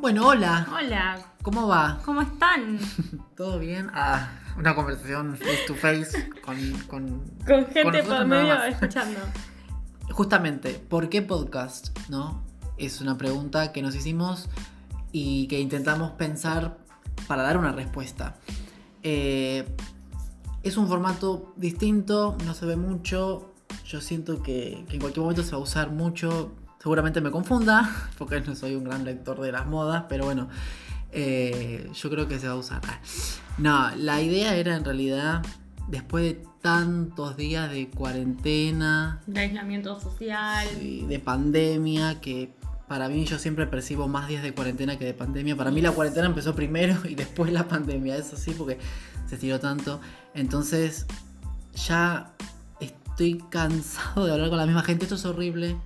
Bueno, hola. Hola, ¿Cómo va? ¿cómo están? ¿Todo bien? Ah, una conversación face to face con... con Con gente por medio escuchando. Justamente, ¿por qué podcast? ¿No? Es una pregunta que nos hicimos y que intentamos pensar para dar una respuesta. Eh, es un formato distinto, no se ve mucho. Yo siento que, que en cualquier momento se va a usar mucho. Seguramente me confunda, porque no soy un gran lector de las modas, pero bueno, eh, yo creo que se va a usar. Ah, No, la idea era en realidad, después de tantos días de cuarentena, De aislamiento social. Sí, de pandemia, que para mí yo siempre percibo más días de cuarentena que de pandemia. Para mí la cuarentena empezó primero y después la pandemia, eso sí, porque se estiró tanto. Entonces ya estoy cansado de hablar con la misma gente, esto es horrible.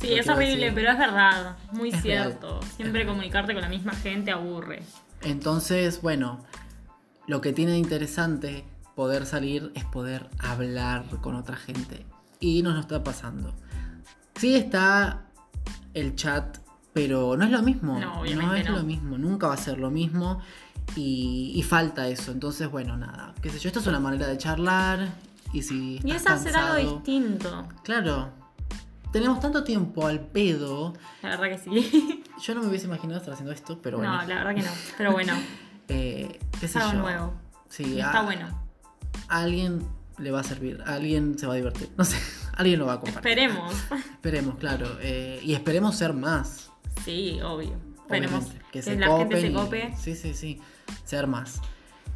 Sí, es horrible, decir. pero es verdad. Muy Es cierto. real. Siempre comunicarte con la misma gente aburre. Entonces, bueno, lo que tiene de interesante poder salir es poder hablar con otra gente. Y nos lo está pasando. Sí está el chat, pero no es lo mismo. No, obviamente es no. lo mismo, nunca va a ser lo mismo. Y, y falta eso. Entonces, bueno, nada. Qué sé yo, esto es una manera de charlar. Y si. Y es hacer algo distinto. Claro. Tenemos tanto tiempo al pedo. La verdad que sí. Yo no me hubiese imaginado estar haciendo esto, pero bueno. No, la verdad que no. Pero bueno, Eh, qué es sé algo yo. nuevo. Sí, a- está bueno. a alguien le va a servir, a alguien se va a divertir, no sé, alguien lo va a compartir. Esperemos. Esperemos, claro. eh, y esperemos ser más. Sí, obvio. Esperemos obviamente, que, se la gente se y- cope. Sí, sí, sí. Ser más.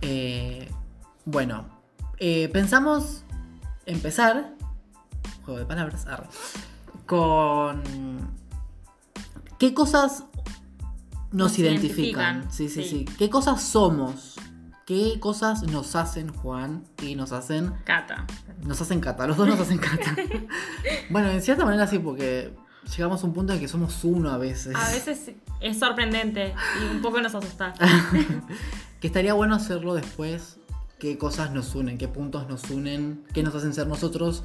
Eh, bueno, eh, pensamos empezar, juego de palabras, arre, con qué cosas nos, Nos identifican. identifican, Sí, sí, sí, sí. ¿Qué cosas somos? ¿Qué cosas nos hacen Juan y nos hacen Cata. nos hacen cata, los dos nos hacen cata. bueno, en cierta manera sí, porque llegamos a un punto en que somos uno a veces. A veces es sorprendente y un poco nos asusta. que estaría bueno hacerlo después. Qué cosas nos unen, qué puntos nos unen, qué nos hacen ser nosotros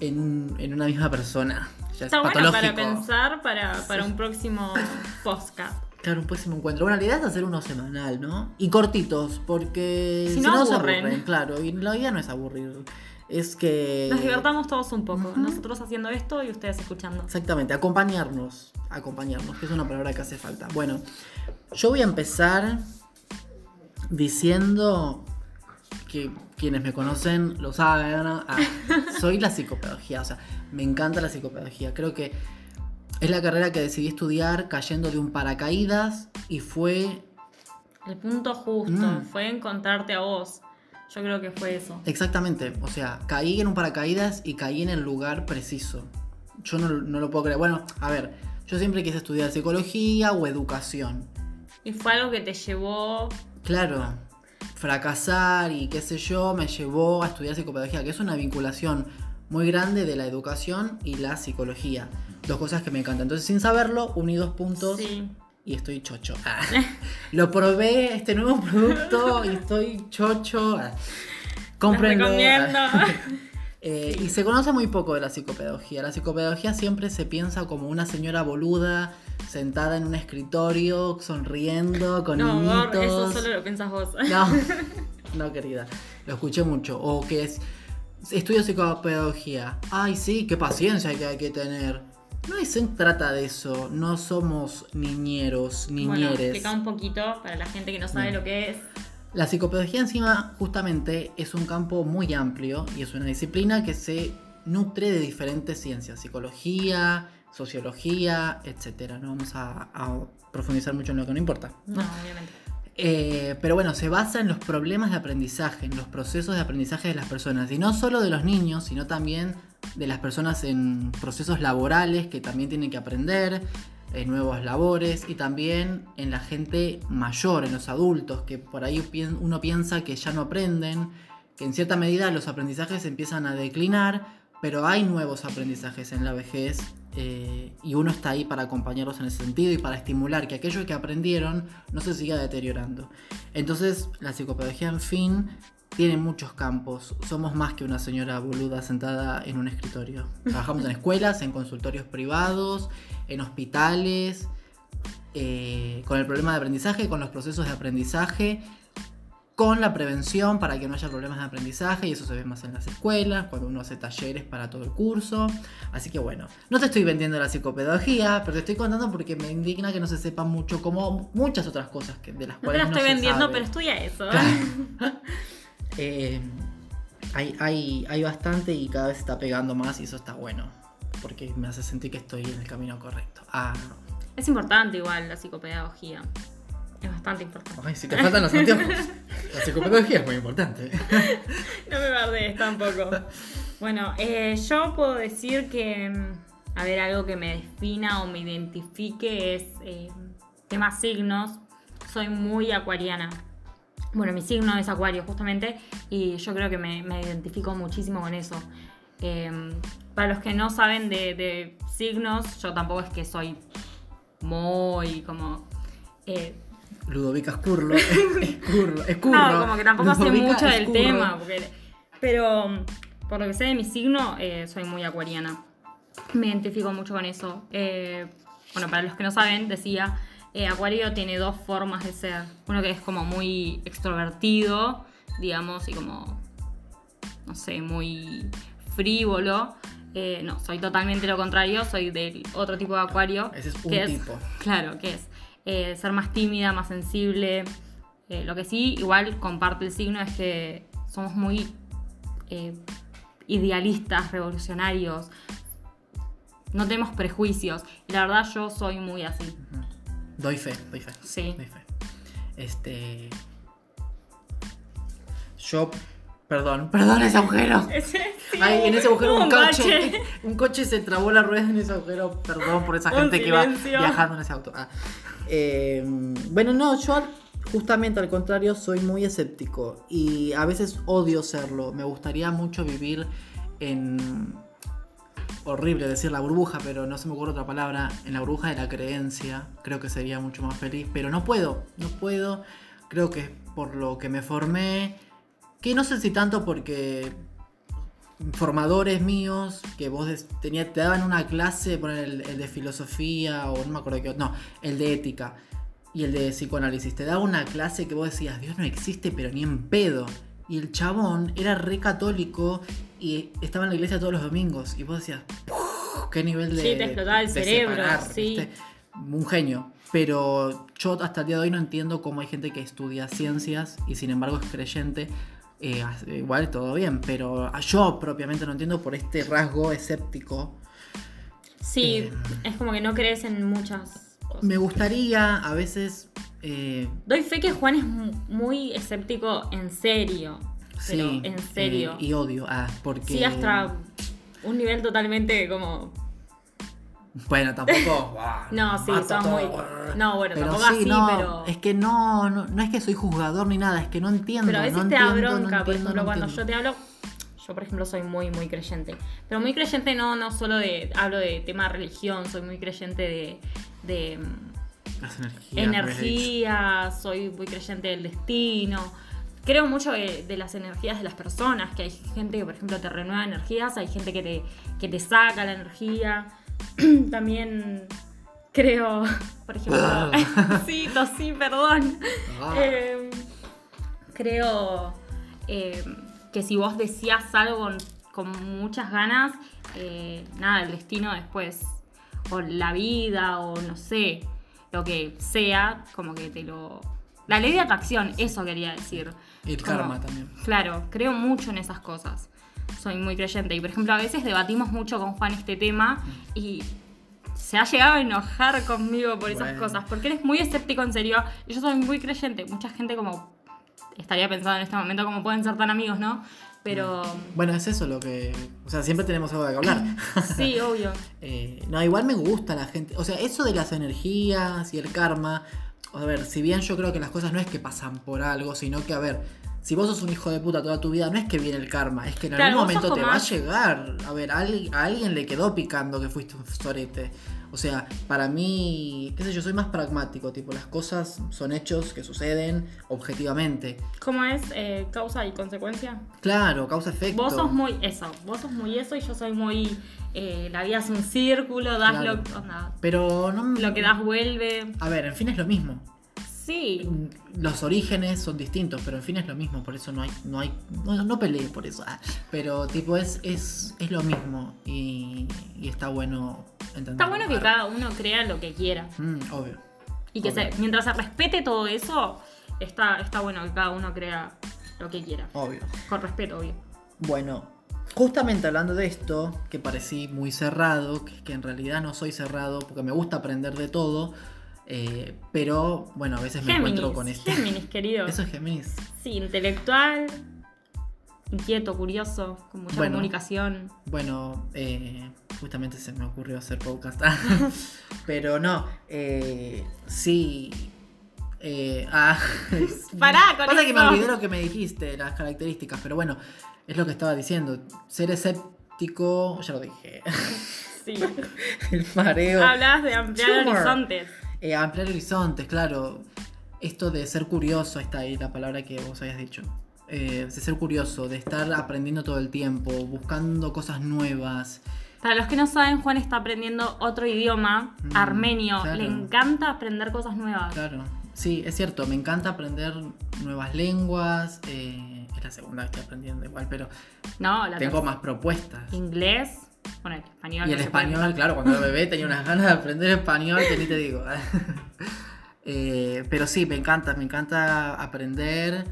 en, un- en una misma persona. Ya es Está bueno para pensar para, para un próximo podcast. Claro, un próximo encuentro. Bueno, la idea es hacer uno semanal, ¿no? Y cortitos, porque Si no, se aburren. Claro, y la idea no es aburrir. Es que. Nos divertamos todos un poco. Nosotros haciendo esto y ustedes escuchando. Exactamente, acompañarnos. Acompañarnos, que es una palabra que hace falta. Bueno, yo voy a empezar diciendo que quienes me conocen lo saben. ¿no? Ah, soy la psicopedagogía, o sea, me encanta la psicopedagogía. Creo que es la carrera que decidí estudiar cayendo de un paracaídas y fue El punto justo Mm. fue encontrarte a vos. Yo creo que fue eso. Exactamente, o sea, caí en un paracaídas y caí en el lugar preciso. Yo no, no lo puedo creer. Bueno, a ver, yo siempre quise estudiar psicología o educación. Y fue algo que te llevó. Claro, fracasar y qué sé yo me llevó a estudiar psicopedagogía, que es una vinculación muy grande de la educación y la psicología. Dos cosas que me encantan. Entonces, sin saberlo, uní dos puntos Sí. y estoy chocho. Ah. Lo probé, este nuevo producto, y estoy chocho. Ah. Recomiendo. Eh, Y se conoce muy poco de la psicopedagogía. La psicopedagogía siempre se piensa como una señora boluda sentada en un escritorio, sonriendo, con No, eso solo lo pensás vos. No, no, querida. Lo escuché mucho. O que es. Estudio psicopedagogía. Ay, sí, qué paciencia que hay que tener. No se trata de eso. No somos niñeros, Bueno, niñeres. explica un poquito para la gente que no sabe lo que es. La psicopedagogía encima justamente es un campo muy amplio y es una disciplina que se nutre de diferentes ciencias, psicología, sociología, etcétera. No vamos a, a profundizar mucho en lo que no importa. No, obviamente. Eh, pero bueno, se basa en los problemas de aprendizaje, en los procesos de aprendizaje de las personas. Y no solo de los niños, sino también de las personas en procesos laborales que también tienen que aprender, en nuevos labores, y también en la gente mayor, en los adultos, que por ahí uno piensa que ya no aprenden, que en cierta medida los aprendizajes empiezan a declinar, pero hay nuevos aprendizajes en la vejez eh, y uno está ahí para acompañarlos en ese sentido y para estimular que aquello que aprendieron no se siga deteriorando. Entonces, la psicopedagogía, en fin, tiene muchos campos. Somos más que una señora boluda sentada en un escritorio. Trabajamos en escuelas, en consultorios privados, en hospitales. eh, con el problema de aprendizaje, con los procesos de aprendizaje, con la prevención para que no haya problemas de aprendizaje y eso se ve más en las escuelas, cuando uno hace talleres para todo el curso. Así que bueno, no te estoy vendiendo la psicopedagogía, pero te estoy contando porque me indigna que no se sepa mucho como muchas otras cosas que, de las No te cuales la no estoy se vendiendo, sabe. pero estudia eso. Eh, hay, hay, hay bastante y cada vez está pegando más y eso está bueno. Porque me hace sentir que estoy en el camino correcto. Ah, Es importante igual la psicopedagogía. Es bastante importante. ay, si te faltan los anteojos. La psicopedagogía es muy importante. No me bardees tampoco. Bueno, eh, yo puedo decir que, mm, a ver, algo que me defina o me identifique es eh, temas signos. Soy muy acuariana. Bueno, mi signo es acuario justamente y yo creo que me, me identifico muchísimo con eso. Eh, para los que no saben de, de signos, yo tampoco es que soy muy como... eh, Ludovica Escurlo. Escurlo. Escurro. no, como que tampoco sé Ludovica mucho del tema. porque- pero mm, por lo que sé de mi signo, eh, soy muy acuariana. Me identifico mucho con eso. Eh, bueno, para los que no saben, decía, eh, Acuario tiene dos formas de ser. Uno que es como muy extrovertido, digamos, y como, no sé, muy frívolo. Eh, no, soy totalmente lo contrario, soy del otro tipo de Acuario. Ese es un que tipo. Claro, que es eh, ser más tímida, más sensible. Lo que sí, igual comparte el signo es que somos muy idealistas, revolucionarios. No tenemos prejuicios. Y la verdad yo soy muy así. Doy fe, doy fe. Sí. Doy fe. Este. Yo. Perdón, perdón ese agujero. Ese, sí, Ay, en ese agujero un coche. Un coche se trabó la rueda en ese agujero. Perdón por esa gente que silencio. viajando en ese auto. Ah. Eh, bueno, no, yo justamente al contrario soy muy escéptico y a veces odio serlo. Me gustaría mucho vivir en. Horrible decir la burbuja, pero no se me ocurre otra palabra. En la burbuja de la creencia. Creo que sería mucho más feliz, pero no puedo, no puedo. Creo que es por lo que me formé. Que no sé si tanto porque formadores míos que vos des- tenía, te daban una clase, poner el, el de filosofía o no me acuerdo qué no, el de ética y el de psicoanálisis. Te daba una clase que vos decías, Dios no existe, pero ni en pedo. Y el chabón era re católico y estaba en la iglesia todos los domingos. Y vos decías, "Uf, qué nivel de. Sí, te explotaba el cerebro, separar, sí. ¿viste? Un genio. Pero yo hasta el día de hoy no entiendo cómo hay gente que estudia ciencias y sin embargo es creyente. Eh, igual todo bien, pero yo propiamente no entiendo por este rasgo escéptico. Sí, Eh. es como que no crees en muchas cosas. Me gustaría a veces. eh, Doy fe que Juan es mu- muy escéptico en serio. Pero sí, en serio. eh, y odio. Ah, porque. Sí, hasta un nivel totalmente como. Bueno, tampoco. No, sí, son muy. No, bueno, Pero tampoco sí, así, no, pero. es que no, no, no es que soy juzgador ni nada, es que no entiendo. Pero a veces no te da entiendo, no bronca, por entiendo, ejemplo, no cuando entiendo. yo te hablo, yo por ejemplo soy muy, muy creyente. Pero muy creyente no, no solo de, hablo de tema religión, soy muy creyente de, de Las energías. energía, soy muy creyente del destino. Creo mucho de, de las energías de las personas, que hay gente que por ejemplo te renueva energías, hay gente que te, que te saca la energía. También creo, por ejemplo, sí, tosí, perdón. Ah. Eh, creo eh, que si vos decías algo con, con muchas ganas, eh, nada, el destino después, o la vida, o no sé, lo que sea, como que te lo... La ley de atracción, eso quería decir. Y el Como- karma también. Claro, creo mucho en esas cosas. Soy muy creyente. Y por ejemplo, a veces debatimos mucho con Juan este tema y se ha llegado a enojar conmigo por esas Bueno. cosas. Porque él es muy escéptico en serio. Y yo soy muy creyente. Mucha gente como estaría pensando en este momento cómo pueden ser tan amigos, ¿no? Pero Bueno, es eso lo que. O sea, siempre tenemos algo de que hablar. sí, obvio. Eh, no, igual me gusta la gente. O sea, eso de las energías y el karma. A ver, si bien yo creo que las cosas no es que pasan por algo, sino que, a ver, si vos sos un hijo de puta toda tu vida, no es que viene el karma, es que en Claro, algún momento te va a llegar. A ver, a alguien le quedó picando que fuiste un sorete. O sea, para mí, qué sé yo, soy más pragmático, tipo, las cosas son hechos que suceden objetivamente. ¿Cómo es eh, causa y consecuencia? Claro, causa-efecto. Vos sos muy eso, vos sos muy eso y yo soy muy. eh, la vida es un círculo, das Claro. lo, onda, Pero no... lo que das vuelve. A ver, en fin es lo mismo. Sí, Los orígenes son distintos, pero en fin es lo mismo, por eso no hay, no hay, no, no peleé por eso. ah. Pero tipo es, es, es lo mismo y, y está bueno entender. está bueno que cada uno crea lo que quiera. Mm, obvio. Y que Obvio. se- mientras se respete todo eso, está, está bueno que cada uno crea lo que quiera. Obvio. Con respeto, obvio. Bueno, justamente hablando de esto, que parecí muy cerrado, que, que en realidad no soy cerrado porque me gusta aprender de todo, eh, pero bueno, a veces me Géminis, encuentro con este. Géminis, querido. Eso es Géminis. Sí, intelectual, inquieto, curioso, con mucha Bueno. comunicación. Bueno, eh, justamente se me ocurrió hacer podcast. Pero no, eh, sí. eh, ah, Pará con Pasa que me olvidé lo que me dijiste, las características, pero bueno, es lo que estaba diciendo. Ser escéptico, ya lo dije. Sí. El mareo. Hablabas de ampliar Tumor. horizontes. Eh, ampliar horizontes, claro. Esto de ser curioso, está ahí la palabra que vos habías dicho. Eh, de ser curioso, de estar aprendiendo todo el tiempo, buscando cosas nuevas. Para los que no saben, Juan está aprendiendo otro idioma, Mm, armenio. claro. Le encanta aprender cosas nuevas. Claro, sí, es cierto, me encanta aprender nuevas lenguas. eh, es la segunda que estoy aprendiendo igual, pero No, la tengo tercera. más propuestas. Inglés. Bueno, el español. Y el español, claro, cuando era bebé tenía unas ganas de aprender español que ni te digo. Eh, pero sí, me encanta, me encanta aprender.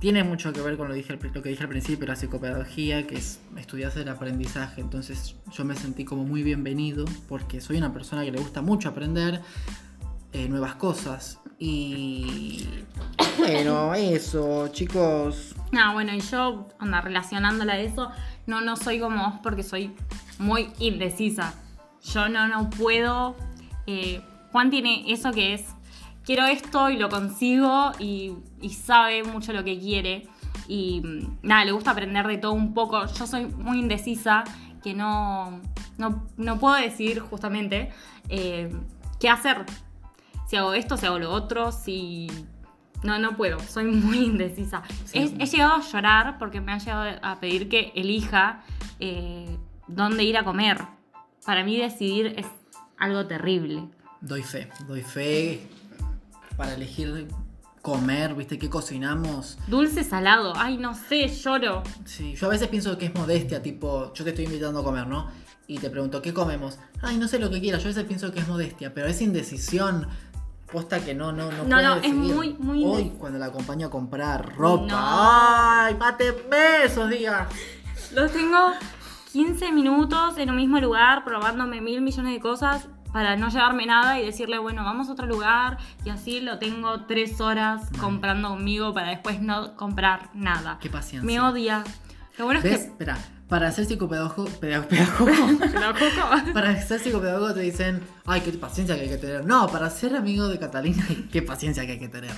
Tiene mucho que ver con lo, dije, lo que dije al principio, la psicopedagogía, que es estudiarse el aprendizaje. Entonces yo me sentí como muy bienvenido porque soy una persona que le gusta mucho aprender eh, nuevas cosas. Y bueno, eso, chicos. No, bueno, y yo, anda, relacionándola a eso, no, no soy como vos porque soy muy indecisa. Yo no, no puedo. eh, Juan tiene eso que es, quiero esto y lo consigo y, sabe mucho lo que quiere. Y mm, nada, le gusta aprender de todo un poco. Yo soy muy indecisa, que no, no, no puedo decidir justamente eh, qué hacer. Si hago esto, si hago lo otro, si... No, no puedo, soy muy indecisa. Sí. He, he llegado a llorar porque me han llegado a pedir que elija eh, dónde ir a comer. Para mí decidir es algo terrible. Doy fe, doy fe para elegir comer, viste, qué cocinamos. Dulce, salado, ay, no sé, lloro. Sí, yo a veces pienso que es modestia, tipo, yo te estoy invitando a comer, ¿no? Y te pregunto, ¿qué comemos? Ay, no sé lo que quieras, yo a veces pienso que es modestia, pero es indecisión. Posta que no, no, no. No, puede no, es muy, muy Hoy, cuando la acompaño a comprar ropa. No. ¡Ay, mátenme esos días! Los tengo 15 minutos en un mismo lugar probándome mil millones de cosas para no llevarme nada y decirle, bueno, vamos a otro lugar y así lo tengo tres horas comprando conmigo para después no comprar nada. Qué paciencia. Me odia. Lo bueno ¿Ves? es Espera, para ser psicopedagogo, pedagogo, para ser psicopedagogo te dicen, ay, qué paciencia que hay que tener. No, para ser amigo de Catalina, qué paciencia que hay que tener.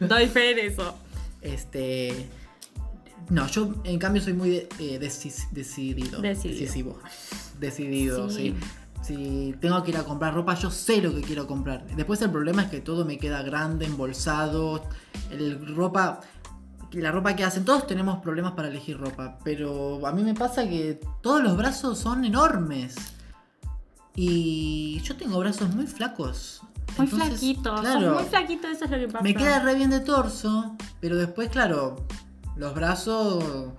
Doy fe de eso. Este. No, yo en cambio soy muy de- eh, decis- decidido. Decidido. Decisivo. Decidido, Sí. sí. Si tengo que ir a comprar ropa, yo sé lo que quiero comprar. Después el problema es que todo me queda grande, embolsado. El ropa. La ropa que hacen, todos tenemos problemas para elegir ropa. Pero a mí me pasa que todos los brazos son enormes. Y yo tengo brazos muy flacos. Muy Entonces, flaquito. claro, muy flaquito, eso es lo que pasa. me queda re bien de torso, pero después, claro, los brazos.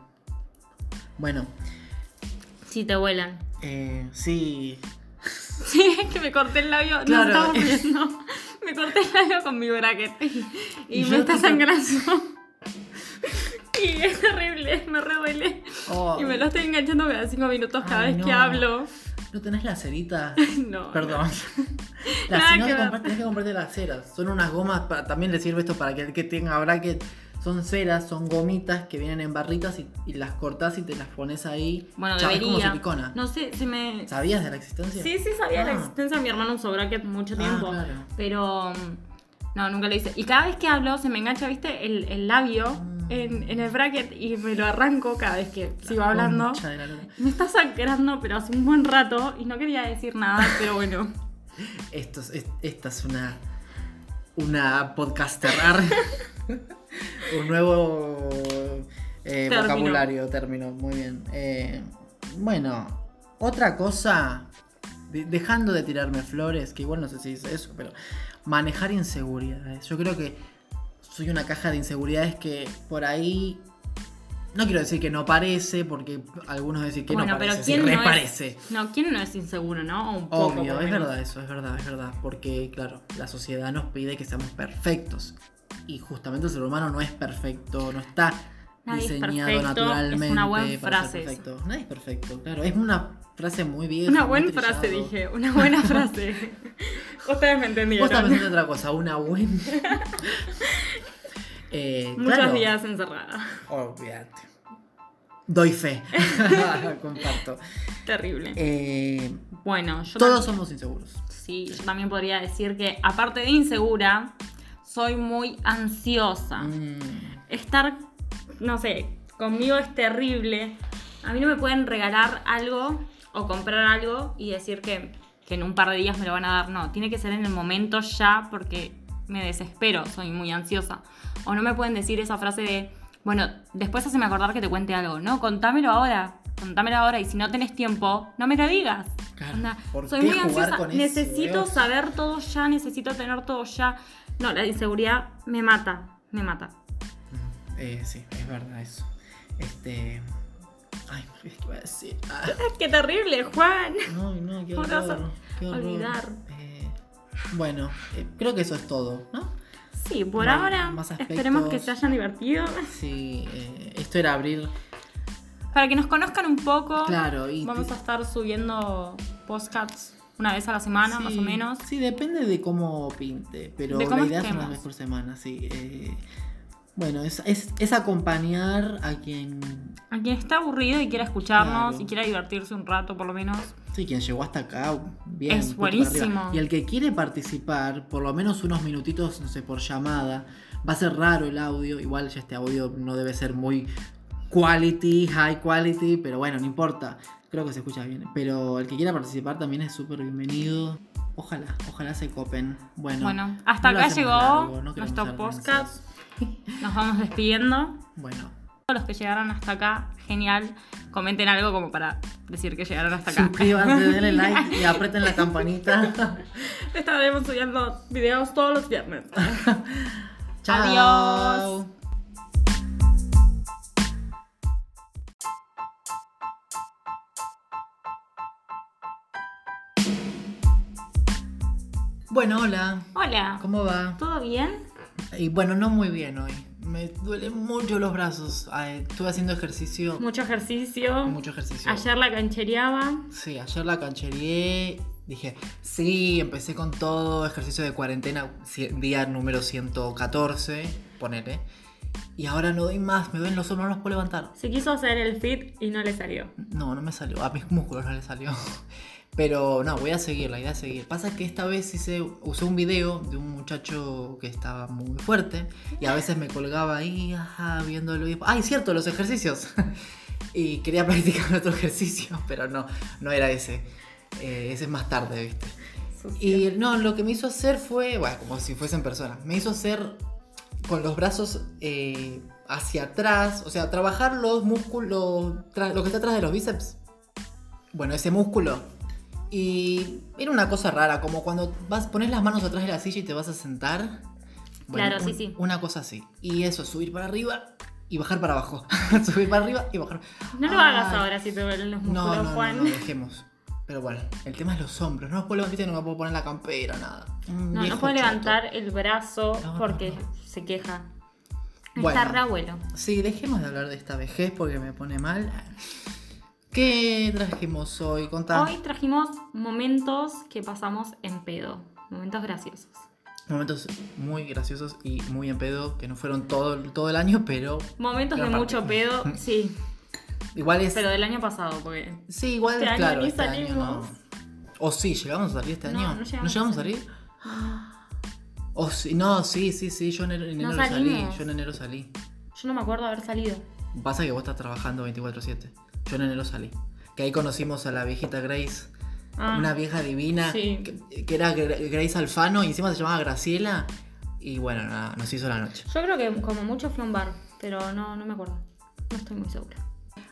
Bueno, Sí, te vuelan. eh, sí. Sí, es que me corté el labio. Claro. No estamos viendo. Me corté el labio con mi bracket. Y, Y me está sangrando. Y es terrible, me re duele. Oh, Y me lo estoy enganchando cada cinco minutos cada Ay, vez que no. hablo. ¿No tenés la cerita? No. Perdón. Nada si no que tenés que comprarte las ceras. Son unas gomas, para, también le sirve esto para que el que tenga bracket. Son ceras, son gomitas que vienen en barritas y, y las cortás y te las pones ahí. Bueno, es como debería. silicona. No sé, se me. ¿Sabías de la existencia? Sí, sí sabía la Ah. existencia. Mi hermano usó bracket mucho Ah, tiempo. claro. Pero. mm, No, nunca lo hice. Y cada vez que hablo se me engancha, ¿viste? El, el labio. En, en el bracket y me lo arranco cada vez que sigo hablando. La. Me está sangrando, pero hace un buen rato y no quería decir nada, pero bueno. Esto es, es- esta es una. Una podcaster. Un nuevo eh, Término. vocabulario, término. Muy bien. Eh, bueno, otra cosa. de- dejando de tirarme flores, que igual no sé si dice eso, pero manejar inseguridades. Yo creo que soy una caja de inseguridades que por ahí. No quiero decir que no parece, porque algunos dicen que bueno, no parece, pero ¿quién no parece. es? No, ¿quién no es inseguro, no? O un poco. Obvio, es verdad eso, es verdad, es verdad. Porque, claro, la sociedad nos pide que seamos perfectos. Y justamente el ser humano no es perfecto, no está Nadie es diseñado perfecto, naturalmente. es una buena para ser frase perfecto. Nadie es perfecto, claro. Es una frase muy vieja. Una buena frase, dije. Una buena frase. Ustedes me entendieron. Vos estás pensando en otra cosa, una buena. eh, Muchos claro, días encerrada. Olvídate. Doy fe. Comparto. Terrible. Eh, bueno, yo todos somos inseguros. Sí, yo también podría decir que, aparte de insegura, soy muy ansiosa. Mm, Estar, no sé, conmigo es terrible. A mí no me pueden regalar algo o comprar algo y decir que, que en un par de días me lo van a dar. No, tiene que ser en el momento ya porque me desespero, soy muy ansiosa. O no me pueden decir esa frase de, bueno, después haceme acordar que te cuente algo. No, contámelo ahora. Contámelo ahora y si no tenés tiempo, no me lo digas. Claro, ¿por soy muy jugar ansiosa, eso, necesito saber todo ya, necesito tener todo ya. No, la inseguridad me mata, me mata. Eh, sí, es verdad eso. Este. Ay, ¿qué iba a decir? Ah, ¡Qué terrible, Juan! no, no, qué ¿Cómo horror. Qué horror. olvidar? Eh, bueno, eh, creo que eso es todo, ¿no? Sí, por No ahora esperemos que se hayan divertido. Sí, eh, esto era abrir. Para que nos conozcan un poco, Claro, y. vamos a estar subiendo podcasts una vez a la semana, sí, más o menos. Sí, depende de cómo pinte, pero De la cómo idea es una vez por semana, sí. eh, bueno, es, es, es acompañar a quien. A quien está aburrido y quiera escucharnos Claro. y quiera divertirse un rato, por lo menos. Sí, quien llegó hasta acá, bien. Es buenísimo. Y el que quiere participar, por lo menos unos minutitos, no sé, por llamada, va a ser raro el audio. Igual ya este audio no debe ser muy quality, high quality, pero bueno, no importa. Creo que se escucha bien. Pero el que quiera participar también es súper bienvenido. Ojalá, ojalá se copen. Bueno, Bueno, hasta no acá llegó largo, no queremos nuestro podcast. Nos vamos despidiendo. Bueno, Todos los que llegaron hasta acá, genial. Comenten algo como para decir que llegaron hasta acá. suscríbanse, denle like y aprieten la campanita. Estaremos subiendo videos todos los viernes. Chao. Adiós. Bueno, hola. Hola. ¿Cómo va? ¿Todo bien? Y bueno, no muy bien hoy. Me duelen mucho los brazos. Ay, estuve haciendo ejercicio. Mucho ejercicio. Mucho ejercicio. Ayer la canchereaba. Sí, ayer la canchereé. Dije, sí, empecé con todo. Ejercicio de cuarentena, día número 114. Ponele. Y ahora no doy más. Me duelen los hombros, no los puedo levantar. Se quiso hacer el fit y no le salió. No, no me salió. A mis músculos no le salió. Pero no, voy a seguir, la idea es seguir. Pasa que esta vez hice, usé un video de un muchacho que estaba muy fuerte y a veces me colgaba ahí, ajá, viéndolo y... ¡Ay, cierto, los ejercicios! y quería practicar otro ejercicio, pero no, no era ese. Eh, ese es más tarde, ¿viste? Y no, lo que me hizo hacer fue, bueno, como si fuesen personas, me hizo hacer con los brazos eh, hacia atrás, o sea, trabajar los músculos, lo que está atrás de los bíceps. Bueno, ese músculo. Y era una cosa rara, como cuando vas, pones las manos atrás de la silla y te vas a sentar. Claro, sí, un- sí. Una cosa así. Y eso, subir para arriba y bajar para abajo. subir para arriba y bajar. No lo Ay. hagas ahora si te duelen los músculos, No, Juan. no, dejemos. Pero bueno, el tema es los hombros. No los puedo levantar, no me puedo poner la campera, nada. Un No, no choto. levantar el brazo No, porque se queja. Bueno. Está re abuelo. Sí, dejemos de hablar de esta vejez porque me pone mal. ¿Qué trajimos hoy? Contá. Hoy trajimos momentos que pasamos en pedo. Momentos graciosos. Momentos muy graciosos y muy en pedo, que no fueron todo, todo el año, pero Momentos de parte. mucho pedo, sí. igual es. Pero del año pasado, porque. sí, igual, este año claro, ni este año no. salimos. O sí, llegamos a salir este No, año. no llegamos a a salir? O sí, no, sí, sí, sí, yo en enero, en enero salí. salimos. Yo en enero salí. Yo no me acuerdo haber salido. Pasa que vos estás trabajando 24/7. Yo en enero salí. Que ahí conocimos a la viejita Grace. Ah, Una vieja divina. Sí. Que, que era Gra- Grace Alfano y encima se llamaba Graciela. Y bueno, nada, nos hizo la noche. Yo creo que como mucho fue un bar, pero no, no me acuerdo. No estoy muy segura.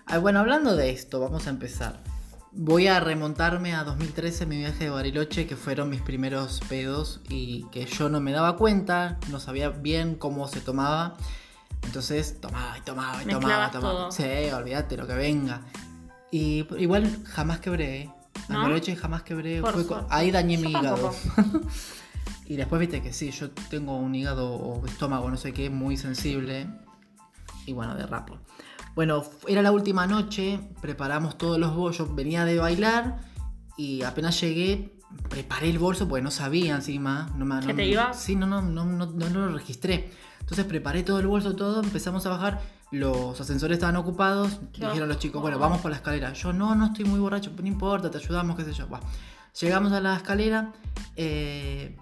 Ah, bueno, hablando de esto, vamos a empezar. Voy a remontarme a 2013, mi viaje de Bariloche, que fueron mis primeros pedos y que yo no me daba cuenta, no sabía bien cómo se tomaba. Entonces tomaba y tomaba y tomaba, tomaba. todo. Sí, olvídate lo que venga. Y igual jamás quebré. ¿No? Bariloche jamás quebré. Fue ahí dañé Yo mi hígado. y después viste que sí, yo tengo un hígado o estómago, no sé qué, muy sensible. Y bueno, derrapo. Bueno, era la última noche, preparamos todos los bollos, venía de bailar y apenas llegué, preparé el bolso porque no sabía encima. No me, ¿Que no- te ibas? Sí, no, no, no, no, no lo registré. Entonces preparé todo el bolso, todo, empezamos a bajar, los ascensores estaban ocupados, Qué dijeron los chicos, bueno, vamos por la escalera. Yo no, no estoy muy borracho, no importa, te ayudamos, qué sé yo. Va. Llegamos a la escalera, eh,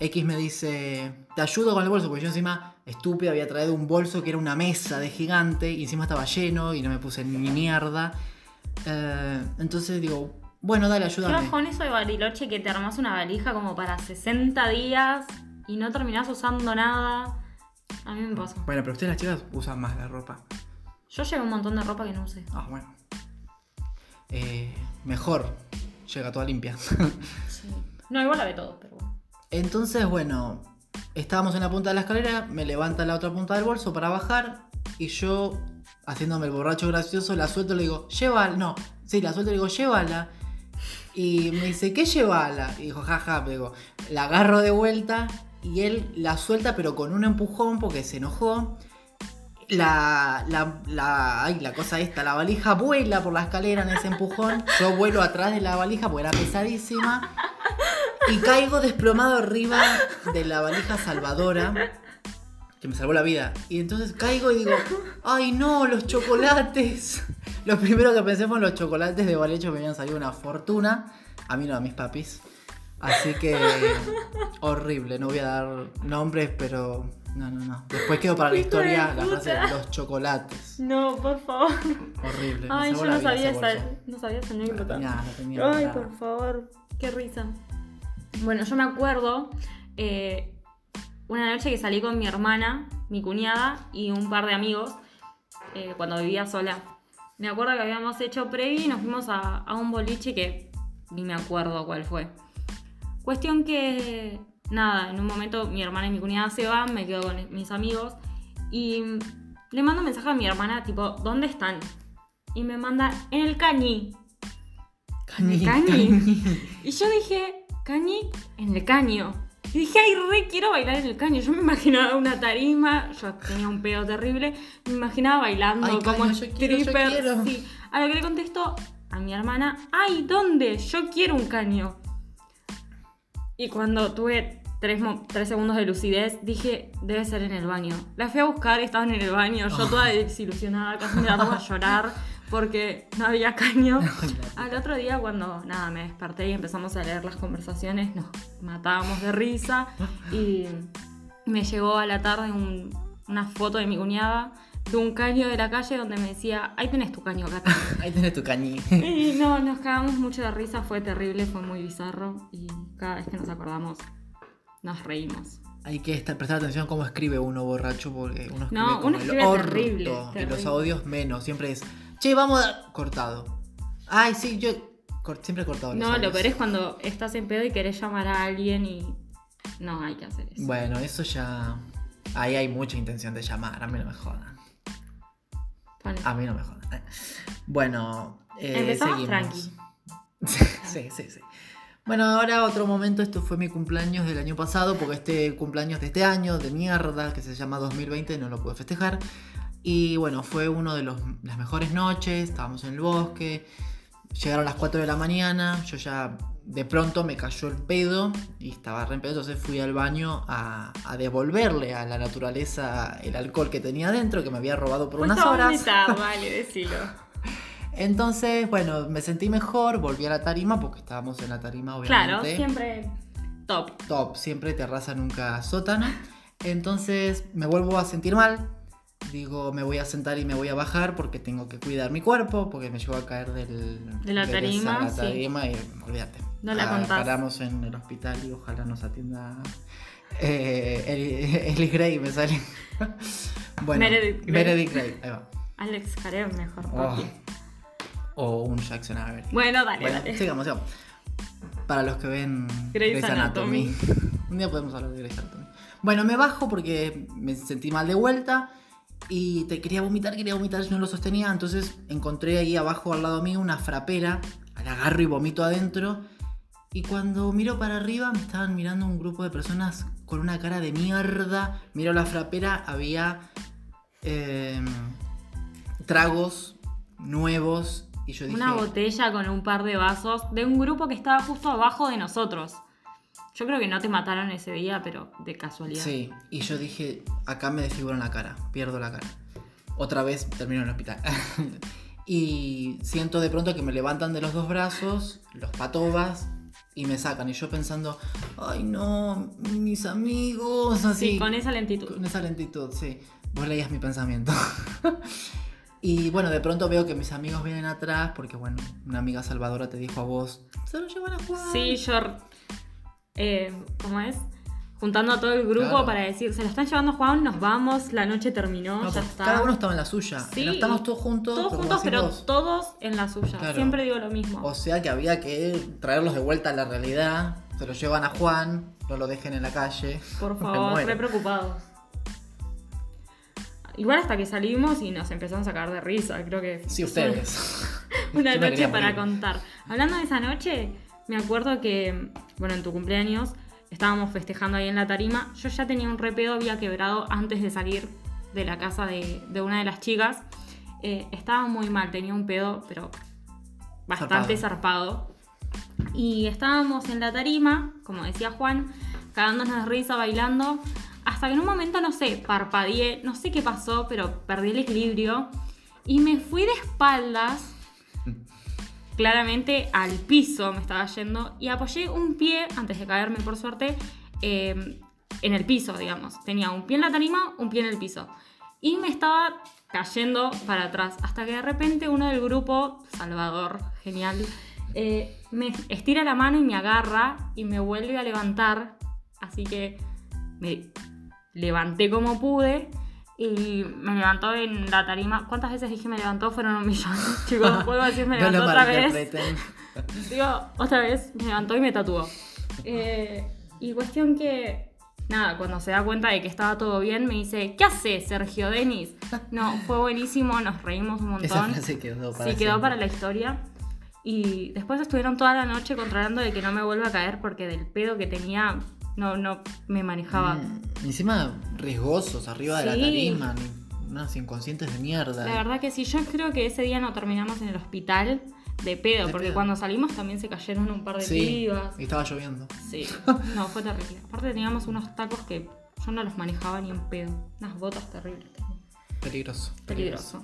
X me dice, te ayudo con el bolso, porque yo encima, estúpido, había traído un bolso que era una mesa de gigante y encima estaba lleno y no me puse ni mierda. Eh, entonces digo, bueno, dale, ¿Qué ayúdame. bajón eso de Bariloche que te armás una valija como para 60 días y no terminás usando nada? A mí me pasó. Bueno, pero ustedes las chicas usan más la ropa. Yo llevé un montón de ropa que no usé. Ah, bueno. Eh, mejor, llega toda limpia. Sí. No, igual la ve todo, pero bueno. Entonces, bueno, estábamos en la punta de la escalera, me levanta la otra punta del bolso para bajar y yo, haciéndome el borracho gracioso, la suelto y le digo, llévala, no, sí, la suelto y le digo, llévala. Y me dice, ¿qué llévala? Y dijo, jaja, me digo, la agarro de vuelta y él la suelta pero con un empujón porque se enojó. La, la, la, ay, la cosa esta, la valija vuela por la escalera en ese empujón. Yo vuelo atrás de la valija porque era pesadísima. Y caigo desplomado arriba de la valija salvadora. Que me salvó la vida. Y entonces caigo y digo, ay no, los chocolates. Lo primero que pensé fue en los chocolates de Valecho me habían salido una fortuna. A mí no, a mis papis. Así que horrible, no voy a dar nombres, pero no, no, no. Después quedó para la de historia la frase puta. los chocolates. No, por favor. Horrible. Ay, yo no sabía esa, no sabía esa anécdota. Ay, por favor, qué risa. Bueno, yo me acuerdo eh, una noche que salí con mi hermana, mi cuñada y un par de amigos eh, cuando vivía sola. Me acuerdo que habíamos hecho previa y nos fuimos a, a un boliche que ni me acuerdo cuál fue. Cuestión que, nada, en un momento mi hermana y mi cuñada se van, me quedo con mis amigos y le mando un mensaje a mi hermana tipo, ¿dónde están? Y me manda en el cañi. Cañi, Cañi. cañi. Y yo dije, cañi en el caño. Y dije, ay, re quiero bailar en el caño. Yo me imaginaba una tarima, yo tenía un pedo terrible, me imaginaba bailando Ay, como caño, yo quiero, yo stripper. quiero. Sí. A lo que le contesto a mi hermana, ay, ¿dónde? Yo quiero un caño. Y cuando tuve tres, tres segundos de lucidez, dije, debe ser en el baño. La fui a buscar, estaban en el baño, yo toda desilusionada, casi me daba a llorar porque no había caño. Al otro día, cuando nada, me desperté y empezamos a leer las conversaciones, nos matábamos de risa y me llegó a la tarde un- una foto de mi cuñada de un caño de la calle donde me decía, ahí tenés tu caño, Cata. Ahí tenés tu cañi. y no, nos cagamos mucho de risa, fue terrible, fue muy bizarro y cada vez que nos acordamos nos reímos. Hay que estar, prestar atención cómo escribe uno borracho porque uno escribe No, como uno el escribe orto, terrible, Y los audios menos. Siempre es, che, vamos a... Cortado. Ay, sí, yo... cor- siempre he cortado No, lo peor es cuando estás en pedo y querés llamar a alguien y no hay que hacer eso. Bueno, eso ya... Ahí hay mucha intención de llamar. A mí no me jodan. A mí no me jodan. Bueno, eh, Empezamos seguimos. tranqui. sí, sí, sí. Bueno, ahora otro momento, esto fue mi cumpleaños del año pasado, porque este cumpleaños de este año, de mierda, que se llama 2020, no lo pude festejar. Y bueno, fue uno de los, las mejores noches, estábamos en el bosque, llegaron las 4 de la mañana, yo ya de pronto me cayó el pedo y estaba re pedo, entonces fui al baño a, a devolverle a la naturaleza el alcohol que tenía dentro, que me había robado por unas Cuesta horas. vale, decilo. Entonces, bueno, me sentí mejor, volví a la tarima, porque estábamos en la tarima, obviamente. Claro, siempre top. Top, siempre terraza, nunca sótano. Entonces me vuelvo a sentir mal. Digo, me voy a sentar y me voy a bajar porque tengo que cuidar mi cuerpo, porque me llevo a caer del, De la tarima, la sí. tarima y olvídate. No la Ah, contás. Paramos en el hospital y ojalá nos atienda eh, Eli Gray, me sale. bueno, Meredith Grey. Meredith Grey, ahí va. Alex Karev mejor, Oh. O un Jackson Avery. Bueno, dale, Bueno, dale. sigamos, sigamos. Para los que ven Grey's Grey's Anatomy. Un día podemos hablar de Grey's Anatomy. Bueno, me bajo porque me sentí mal de vuelta y te quería vomitar, quería vomitar, yo no lo sostenía. Entonces encontré ahí abajo al lado mío una frapera, la agarro y vomito adentro. Y cuando miro para arriba me estaban mirando un grupo de personas con una cara de mierda. Miro la frapera, había em, tragos nuevos y yo dije... Una botella con un par de vasos de un grupo que estaba justo abajo de nosotros. Yo creo que no te mataron ese día, pero de casualidad. Sí, y yo dije, acá me desfiguran la cara, pierdo la cara. Otra vez termino en el hospital. y siento de pronto que me levantan de los dos brazos, los patobas, y me sacan. Y yo pensando, ay no, mis amigos, así. Sí, con esa lentitud. Con esa lentitud, sí. Vos leías mi pensamiento. y bueno, de pronto veo que mis amigos vienen atrás, porque bueno, una amiga salvadora te dijo a vos, se lo llevan a Juan. Sí, yo. Eh, ¿Cómo es? Juntando a todo el grupo Claro. para decir, se lo están llevando a Juan, nos vamos, la noche terminó, No, ya pues, está. Cada uno estaba en la suya. Sí, Estamos todos juntos. Todos pero juntos, pero todos en la suya. Claro. Siempre digo lo mismo. O sea que había que traerlos de vuelta a la realidad. Se los llevan a Juan, no lo dejen en la calle. Por favor, re preocupados. Igual hasta que salimos y nos empezamos a cagar de risa, creo que... Sí, ustedes. Una noche para contar. Hablando de esa noche, me acuerdo que, bueno, en tu cumpleaños estábamos festejando ahí en la tarima. Yo ya tenía un repedo, había quebrado antes de salir de la casa de, de una de las chicas. Eh, estaba muy mal, tenía un pedo, pero bastante zarpado. Y estábamos en la tarima, como decía Juan, cagándonos de risa, bailando. Hasta que en un momento, no sé, parpadeé, no sé qué pasó, pero perdí el equilibrio. Y me fui de espaldas claramente al piso me estaba yendo y apoyé un pie, antes de caerme por suerte, eh, en el piso, digamos. Tenía un pie en la tarima, un pie en el piso. Y me estaba cayendo para atrás, hasta que de repente uno del grupo, Salvador, genial, eh, me estira la mano y me agarra y me vuelve a levantar. Así que me levanté como pude. Y me levantó en la tarima. ¿Cuántas veces dije me levantó? Fueron un millón. Chicos, a decir me levantó otra vez. Digo, otra vez me levantó y me tatuó. Eh, y cuestión que, nada, cuando se da cuenta de que estaba todo bien, me dice, ¿qué haces, Sergio Denis? No, fue buenísimo, nos reímos un Esa montón. frase quedó para Sí, quedó para la historia. Y después estuvieron toda la noche controlando de que no me vuelva a caer porque del pedo que tenía no, no me manejaba. Mm, encima riesgosos, arriba de la tarima, unos inconscientes de mierda. La verdad que sí, yo creo que ese día no terminamos en el hospital de pedo, De porque pedo. cuando salimos también se cayeron un par de sí, pibas. y estaba lloviendo. Sí, no, fue terrible. Aparte teníamos unos tacos que yo no los manejaba ni en pedo. Unas botas terribles. Peligroso. Peligroso.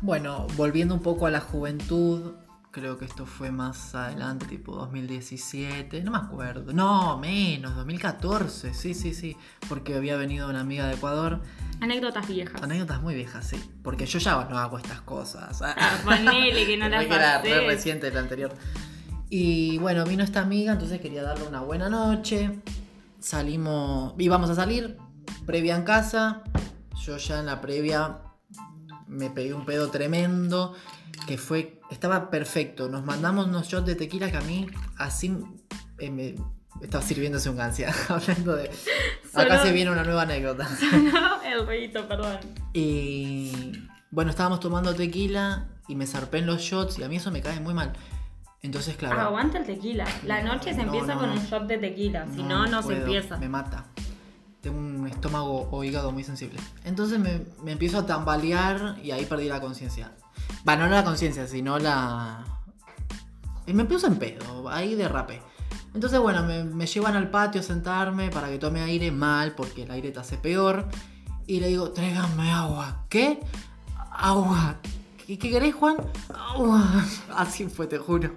Bueno, volviendo un poco a la juventud, creo que esto fue más adelante, tipo 2017, no me acuerdo. No, menos, 2014, sí, sí, sí. Porque había venido una amiga de Ecuador. Anécdotas viejas. Anécdotas muy viejas, sí. Porque yo ya no hago estas cosas. Ah, ponele que no las Porque era re reciente el anterior. Y bueno, vino esta amiga, entonces quería darle una buena noche. Salimos, íbamos a salir, previa en casa. Yo ya en la previa me pegué un pedo tremendo. Que fue, estaba perfecto. Nos mandamos unos shots de tequila que a mí así eh, me estaba sirviéndose un gancia. Hablando de. Acá Solo- se viene una nueva anécdota. No, el ruidito, perdón. Y bueno, estábamos tomando tequila y me zarpé en los shots y a mí eso me cae muy mal. Entonces, claro. Aguanta el tequila. La noche se No, empieza no, con no. un shot de tequila. Si no, no, se empieza. Me mata. Tengo un estómago o hígado muy sensible. Entonces me, me empiezo a tambalear y ahí perdí la conciencia. Va, no la conciencia, sino la. Y me empiezo en pedo, ahí derrapé. Entonces, bueno, me, llevan al patio a sentarme para que tome aire mal, porque el aire te hace peor. Y le digo, tráiganme agua. ¿Qué? Agua. ¿Qué, qué querés, Juan? Agua. Así fue, te juro.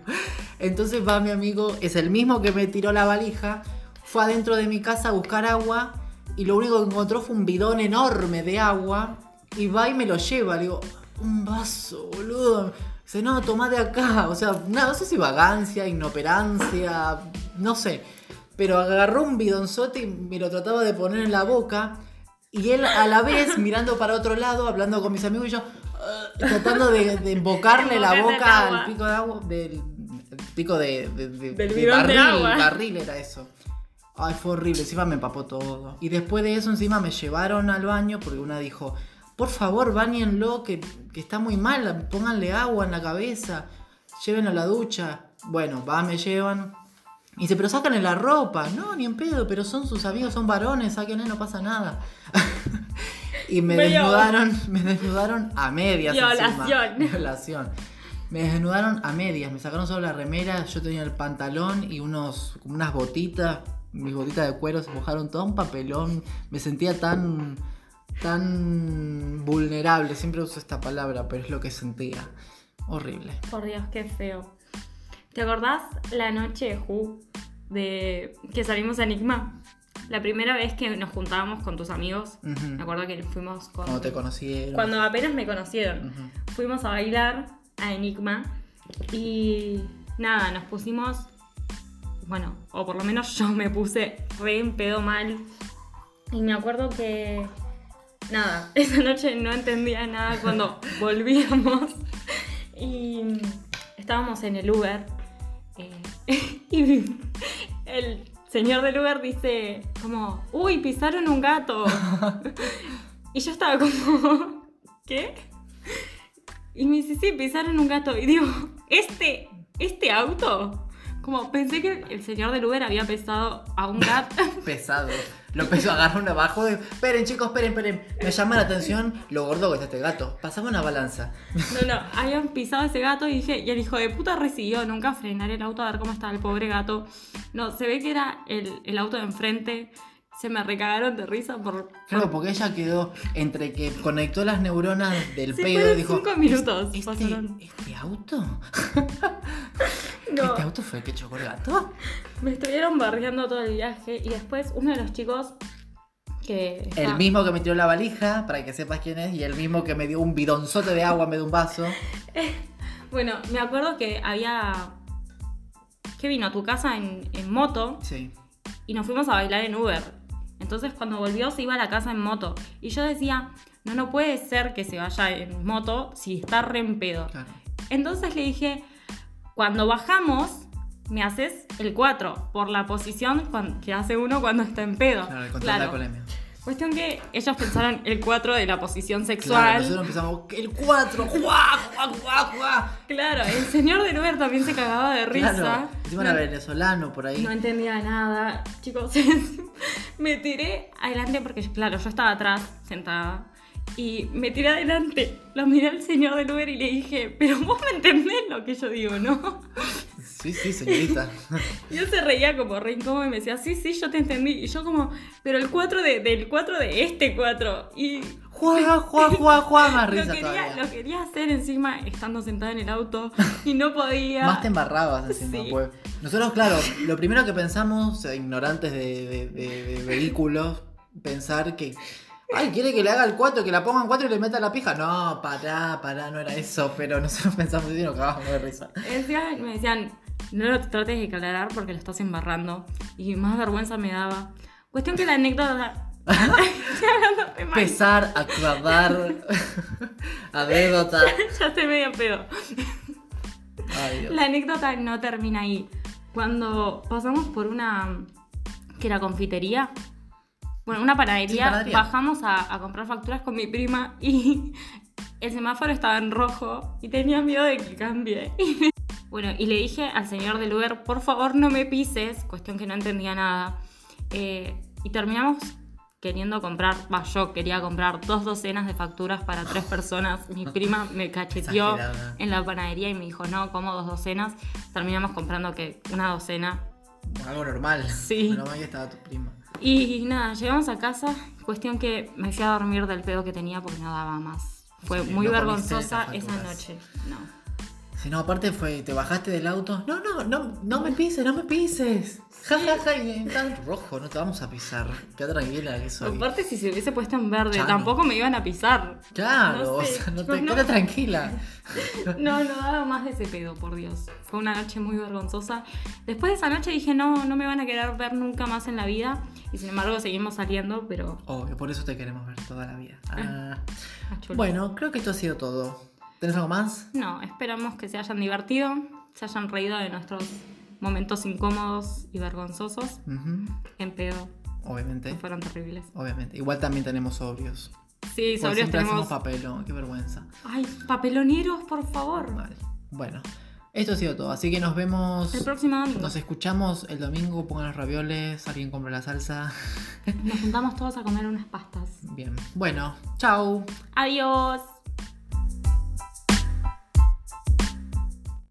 Entonces va mi amigo, es el mismo que me tiró la valija, fue adentro de mi casa a buscar agua y lo único que encontró fue un bidón enorme de agua Y va y me lo lleva. Le digo, un vaso, boludo. Dice, no, toma de acá. O sea, no, no sé si vagancia, inoperancia, no sé. Pero agarró un bidonzote y me lo trataba de poner en la boca. Y él a la vez mirando para otro lado, hablando con mis amigos y yo "Ah", tratando de, de embocarle la boca al pico de agua, del el pico de, de- Del de barril, agua. barril era eso. Ay, fue horrible, encima me empapó todo. Y después de eso encima me llevaron al baño porque una dijo, por favor, bañenlo, que, que está muy mal, pónganle agua en la cabeza, llévenlo a la ducha. Bueno, va, me llevan. Y dice, pero sácanle la ropa. No, ni en pedo, pero son sus amigos, son varones, sáquenle, no pasa nada. y me Medio- desnudaron, me desnudaron a medias. encima. Violación. Violación. Me desnudaron a medias, me sacaron solo la remera, yo tenía el pantalón y unos, unas botitas, mis botitas de cuero se mojaron todo un papelón, me sentía tan, tan vulnerable, siempre uso esta palabra, pero es lo que sentía. Horrible. Por Dios, qué feo. ¿Te acordás la noche de Who de que salimos a Enigma? La primera vez que nos juntábamos con tus amigos. Me acuerdo que fuimos con. Cuando te conocí. Cuando apenas me conocieron. Fuimos a bailar a Enigma. Y nada, nos pusimos. Bueno, o por lo menos yo me puse re en pedo mal. Y me acuerdo que. Nada, esa noche no entendía nada cuando volvíamos. Y estábamos en el Uber. eh, y el señor del Uber dice como, uy, pisaron un gato. y yo estaba como, ¿qué? Y me dice, sí, pisaron un gato. Y digo, ¿este, este auto? Como pensé que el señor del Uber había pesado a un gato. Pesado. Lo empezó a agarrar un abajo de. Esperen, chicos, esperen, esperen. Me llama la atención lo gordo que está este gato. Pasame una balanza. No, no, habían pisado ese gato y dije, y el hijo de puta recibió nunca frenar el auto a ver cómo estaba el pobre gato. No, se ve que era el, el auto de enfrente. Se me recagaron de risa por. Claro, porque ella quedó entre que conectó las neuronas del Sí, pedo y dijo. cinco minutos, ¿Este, pasaron". ¿Este auto? No, ¿Este auto fue el que chocó el gato? me estuvieron barriando todo el viaje y después uno de los chicos que. El mismo que me tiró la valija, para que sepas quién es, y el mismo que me dio un bidonzote de agua en vez de un vaso. Bueno, me acuerdo que había. que vino a tu casa en, en moto Sí. y nos fuimos a bailar en Uber. Entonces cuando volvió se iba a la casa en moto. Y yo decía, no, no puede ser que se vaya en moto si está re en pedo. Claro. Entonces le dije, cuando bajamos, me haces el 4 por la posición que hace uno cuando está en pedo. Claro, el control de la Claro. Cuestión que ellos pensaron el 4 de la posición Claro, sexual. nosotros empezamos, el 4, ¡juá, juá, juá, juá! Claro, el señor del Uber también se cagaba de risa. Claro, encima No- era venezolano por ahí. No entendía nada. Chicos, me tiré adelante porque, claro, yo estaba atrás, sentada. Y me tiré adelante. Lo miré al señor del Uber y le dije, pero vos me entendés lo que yo digo, ¿no? Sí, sí, señorita. Y él se reía como re incómodo y me decía, sí, sí, yo te entendí. Y yo como, pero el 4 de, del 4 de este 4. Y Juá, juá, juá, juá, más lo risa quería, todavía. lo quería hacer encima estando sentada en el auto y no podía. Más te embarrabas encima, Sí. pues. Nosotros, claro, lo primero que pensamos, ignorantes de, de- de- de vehículos, pensar que. Ay, quiere que le haga el 4, que la ponga en 4 y le meta la pija. No, pará, pará, no era eso. Pero nosotros pensamos así y nos cagábamos de risa. Decían- me decían, no lo trates de aclarar porque lo estás embarrando. Y más vergüenza me daba. Cuestión que la anécdota. Pesar, acordar, anécdota. Ya estoy medio pedo. Ay, Dios. La anécdota no termina ahí. Cuando pasamos por una. que era confitería. Bueno, una panadería, Sí, panadería. bajamos a, a comprar facturas con mi prima y el semáforo estaba en rojo y tenía miedo de que cambie. Y Bueno, y le dije al señor del Uber, por favor no me pises, cuestión que no entendía nada. Eh, y terminamos queriendo comprar, va, yo quería comprar dos docenas de facturas para tres personas. Mi prima me cacheteó Exagerada. en la panadería y me dijo, no, como dos docenas. Terminamos comprando que una docena. Algo normal. Sí. Pero ahí estaba tu prima. Y nada, llegamos a casa, cuestión que me fui a dormir del pedo que tenía porque no daba más. Fue Sí, muy no vergonzosa esa noche. No. Si no, aparte fue, te bajaste del auto. No, no, no, no me pises, no me pises. Ja, ja, ja, y tan rojo, no te vamos a pisar. Queda tranquila que soy. Aparte, si se hubiese puesto en verde, Chano. tampoco me iban a pisar. Claro, no o sea, no te no- tranquila. No, no daba más de ese pedo, por Dios. Fue una noche muy vergonzosa. Después de esa noche dije, no, no me van a querer ver nunca más en la vida. Y sin embargo, seguimos saliendo, pero. Obvio, por eso te queremos ver toda la vida. Ah. ah, chulo. Bueno, creo que esto ha sido todo. ¿Tenés algo más? No, esperamos que se hayan divertido, se hayan reído de nuestros momentos incómodos y vergonzosos en pedo, Obviamente. que fueron terribles. Obviamente. Igual también tenemos sobrios. Sí, sobrios tenemos. papelón, qué vergüenza. Ay, papeloneros, por favor. Vale. Bueno, esto ha sido todo. Así que nos vemos. El próximo domingo. Nos escuchamos el domingo. Pongan los ravioles. Alguien compra la salsa. Nos juntamos todos a comer unas pastas. Bien. Bueno, chao. Adiós.